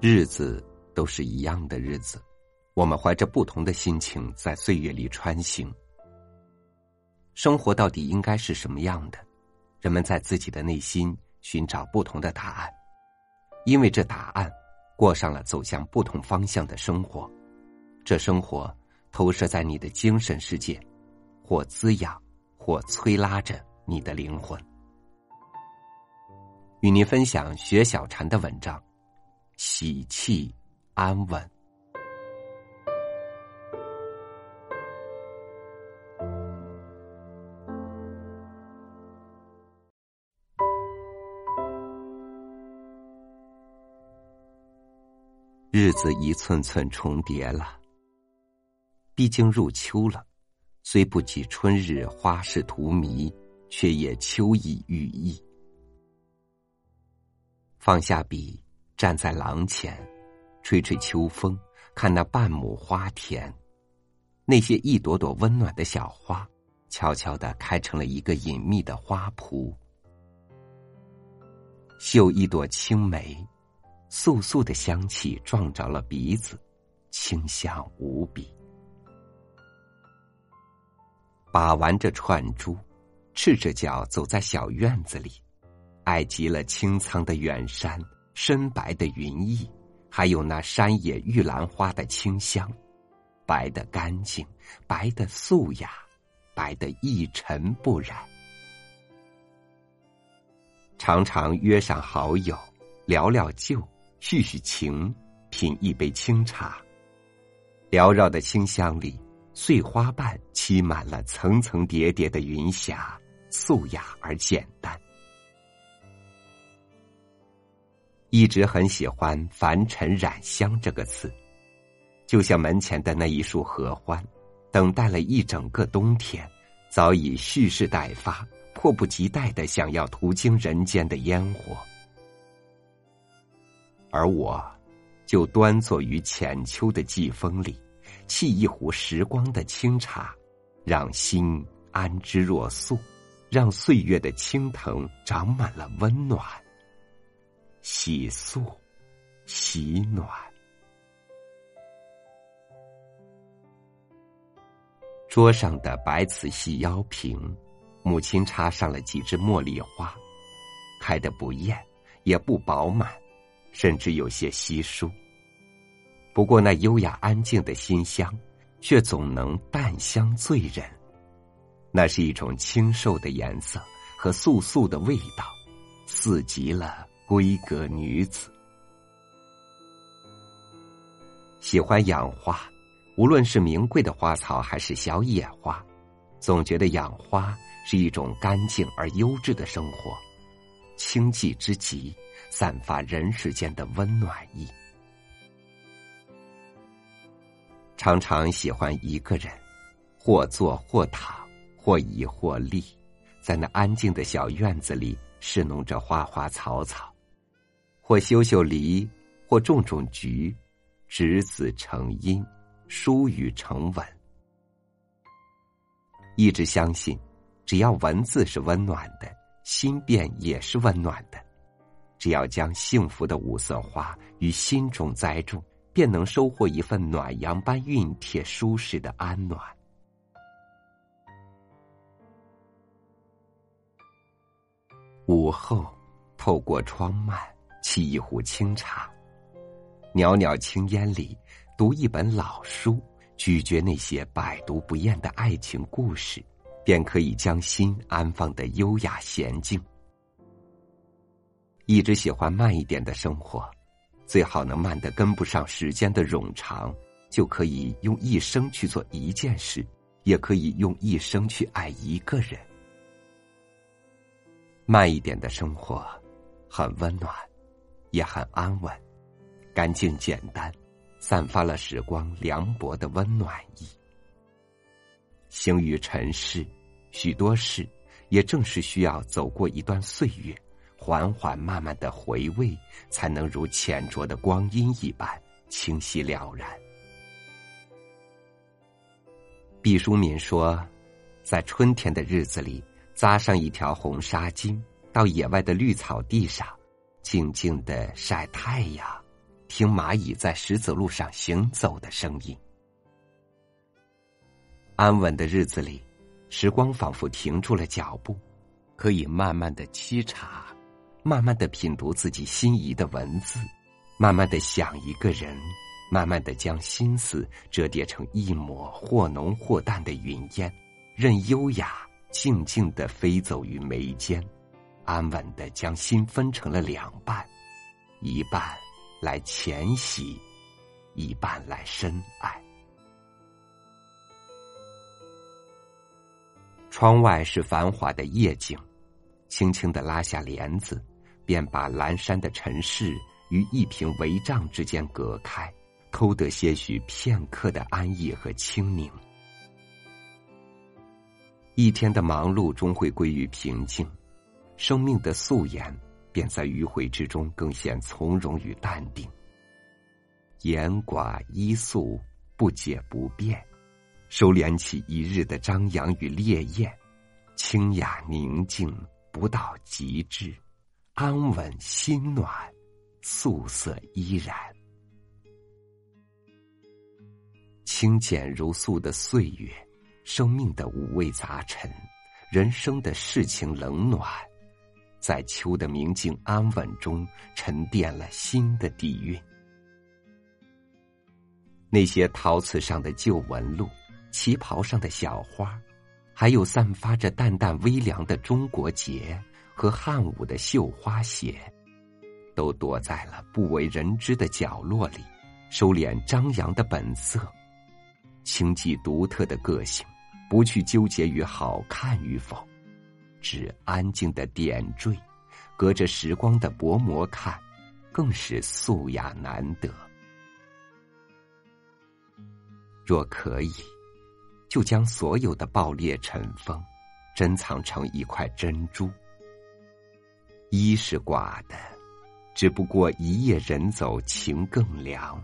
日子都是一样的日子，我们怀着不同的心情在岁月里穿行。生活到底应该是什么样的？人们在自己的内心寻找不同的答案，因为这答案过上了走向不同方向的生活。这生活投射在你的精神世界，或滋养，或催拉着你的灵魂。与您分享薛小禅的文章。喜气安稳，日子一寸寸重叠了。毕竟入秋了，虽不及春日花事荼蘼，却也秋意寓意。放下笔。站在廊前，吹吹秋风，看那半亩花田，那些一朵朵温暖的小花，悄悄的开成了一个隐秘的花圃。嗅一朵青梅，素素的香气撞着了鼻子，清香无比。把玩着串珠，赤着脚走在小院子里，爱极了青苍的远山。深白的云翳，还有那山野玉兰花的清香，白的干净，白的素雅，白的一尘不染。常常约上好友，聊聊旧，叙叙情，品一杯清茶。缭绕的清香里，碎花瓣栖满了层层叠叠的云霞，素雅而简单。一直很喜欢“凡尘染香”这个词，就像门前的那一束合欢，等待了一整个冬天，早已蓄势待发，迫不及待的想要途经人间的烟火。而我，就端坐于浅秋的季风里，沏一壶时光的清茶，让心安之若素，让岁月的青藤长满了温暖。洗漱，喜暖。桌上的白瓷细腰瓶，母亲插上了几枝茉莉花，开得不艳，也不饱满，甚至有些稀疏。不过那优雅安静的馨香，却总能淡香醉人。那是一种清瘦的颜色和素素的味道，似极了。闺阁女子喜欢养花，无论是名贵的花草还是小野花，总觉得养花是一种干净而优质的生活，清寂之极，散发人世间的温暖意。常常喜欢一个人，或坐或躺，或倚或立，在那安静的小院子里侍弄着花花草草。或修修篱，或种种菊，执子成荫，疏雨成文。一直相信，只要文字是温暖的，心便也是温暖的。只要将幸福的五色花于心中栽种，便能收获一份暖阳般熨帖、舒适的安暖。午后，透过窗幔。沏一壶清茶，袅袅青烟里读一本老书，咀嚼那些百读不厌的爱情故事，便可以将心安放的优雅娴静。一直喜欢慢一点的生活，最好能慢得跟不上时间的冗长，就可以用一生去做一件事，也可以用一生去爱一个人。慢一点的生活，很温暖。也很安稳，干净简单，散发了时光凉薄的温暖意。行于尘世，许多事也正是需要走过一段岁月，缓缓慢慢的回味，才能如浅浊的光阴一般清晰了然。毕淑敏说，在春天的日子里，扎上一条红纱巾，到野外的绿草地上。静静的晒太阳，听蚂蚁在石子路上行走的声音。安稳的日子里，时光仿佛停住了脚步，可以慢慢的沏茶，慢慢的品读自己心仪的文字，慢慢的想一个人，慢慢的将心思折叠成一抹或浓或淡的云烟，任优雅静静的飞走于眉间。安稳的将心分成了两半，一半来浅喜，一半来深爱。窗外是繁华的夜景，轻轻的拉下帘子，便把阑珊的尘世与一屏帷帐之间隔开，偷得些许片刻的安逸和清宁。一天的忙碌终会归于平静。生命的素颜，便在迂回之中更显从容与淡定。言寡依素，不解不变，收敛起一日的张扬与烈焰，清雅宁静，不到极致，安稳心暖，素色依然。清简如素的岁月，生命的五味杂陈，人生的世情冷暖。在秋的明净安稳中，沉淀了新的底蕴。那些陶瓷上的旧纹路，旗袍上的小花，还有散发着淡淡微凉的中国结和汉舞的绣花鞋，都躲在了不为人知的角落里，收敛张扬的本色，清寂独特的个性，不去纠结于好看与否。只安静的点缀，隔着时光的薄膜看，更是素雅难得。若可以，就将所有的爆裂尘封，珍藏成一块珍珠。一是寡的，只不过一夜人走情更凉，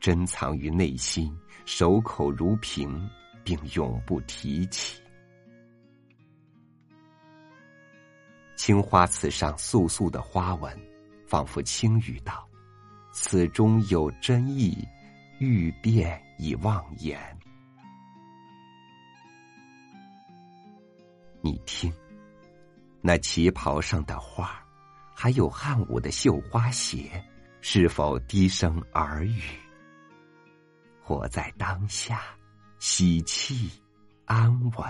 珍藏于内心，守口如瓶，并永不提起。青花瓷上素素的花纹，仿佛轻语道：“此中有真意，欲辨已忘言。”你听，那旗袍上的花，还有汉武的绣花鞋，是否低声耳语？活在当下，喜气安稳，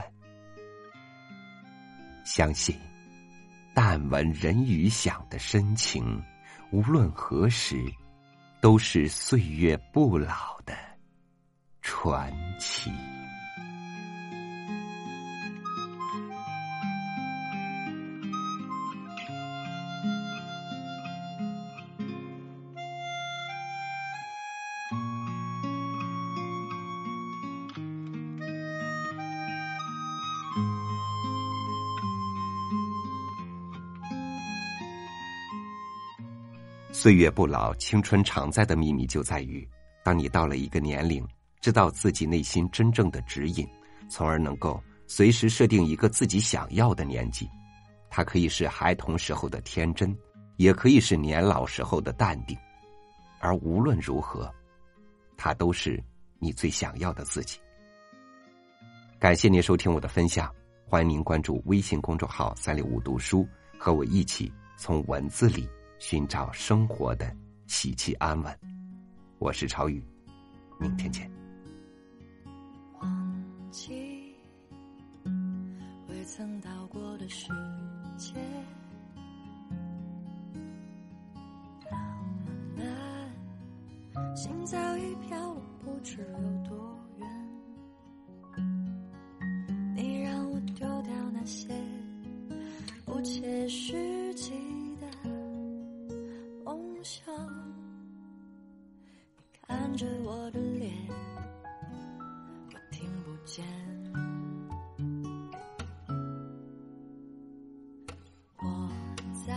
相信。但闻人语响的深情，无论何时，都是岁月不老的传奇。岁月不老，青春常在的秘密就在于，当你到了一个年龄，知道自己内心真正的指引，从而能够随时设定一个自己想要的年纪。它可以是孩童时候的天真，也可以是年老时候的淡定。而无论如何，它都是你最想要的自己。感谢您收听我的分享，欢迎您关注微信公众号“三六五读书”，和我一起从文字里。寻找生活的喜气安稳，我是超宇，明天见。忘记未曾到过的世界，那么难，心早已飘不知有多远。你让我丢掉那些不切实际。想，你看着我的脸，我听不见。我在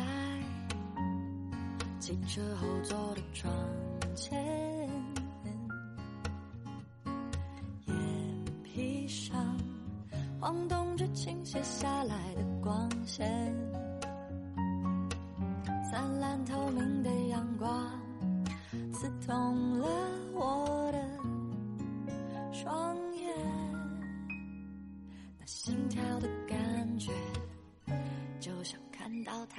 汽车后座的窗前，眼皮上晃动着倾斜下来的光线。透明的阳光，刺痛了我的双眼，那心跳的感觉，就像看到他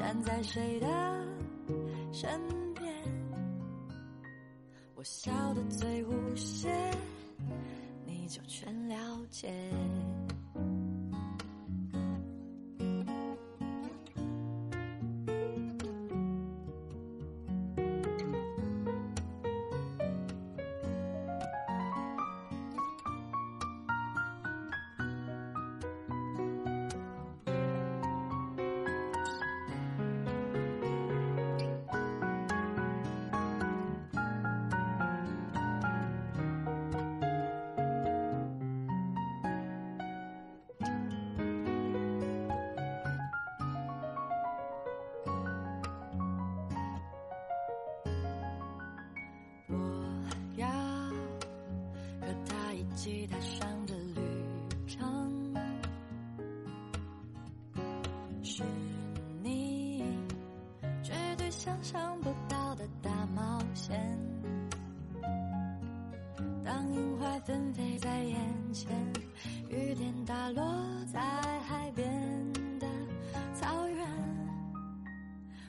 站在谁的身边，我笑得最无邪，你就全了解。吉他上的旅程，是你绝对想象不到的大冒险。当樱花纷飞在眼前，雨点打落在海边的草原。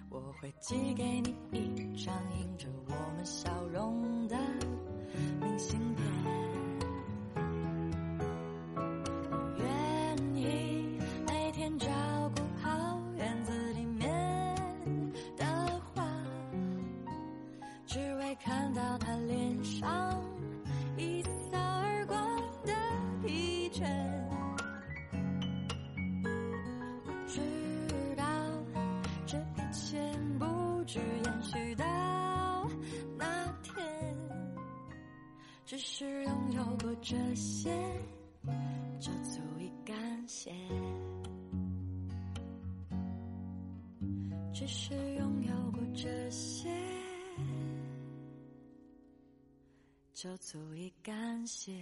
我会寄给你一张印着我们笑容的明信片知道这一切不止延续到那天，只是拥有过这些，就足以感谢。只是拥有过这些，就足以感谢。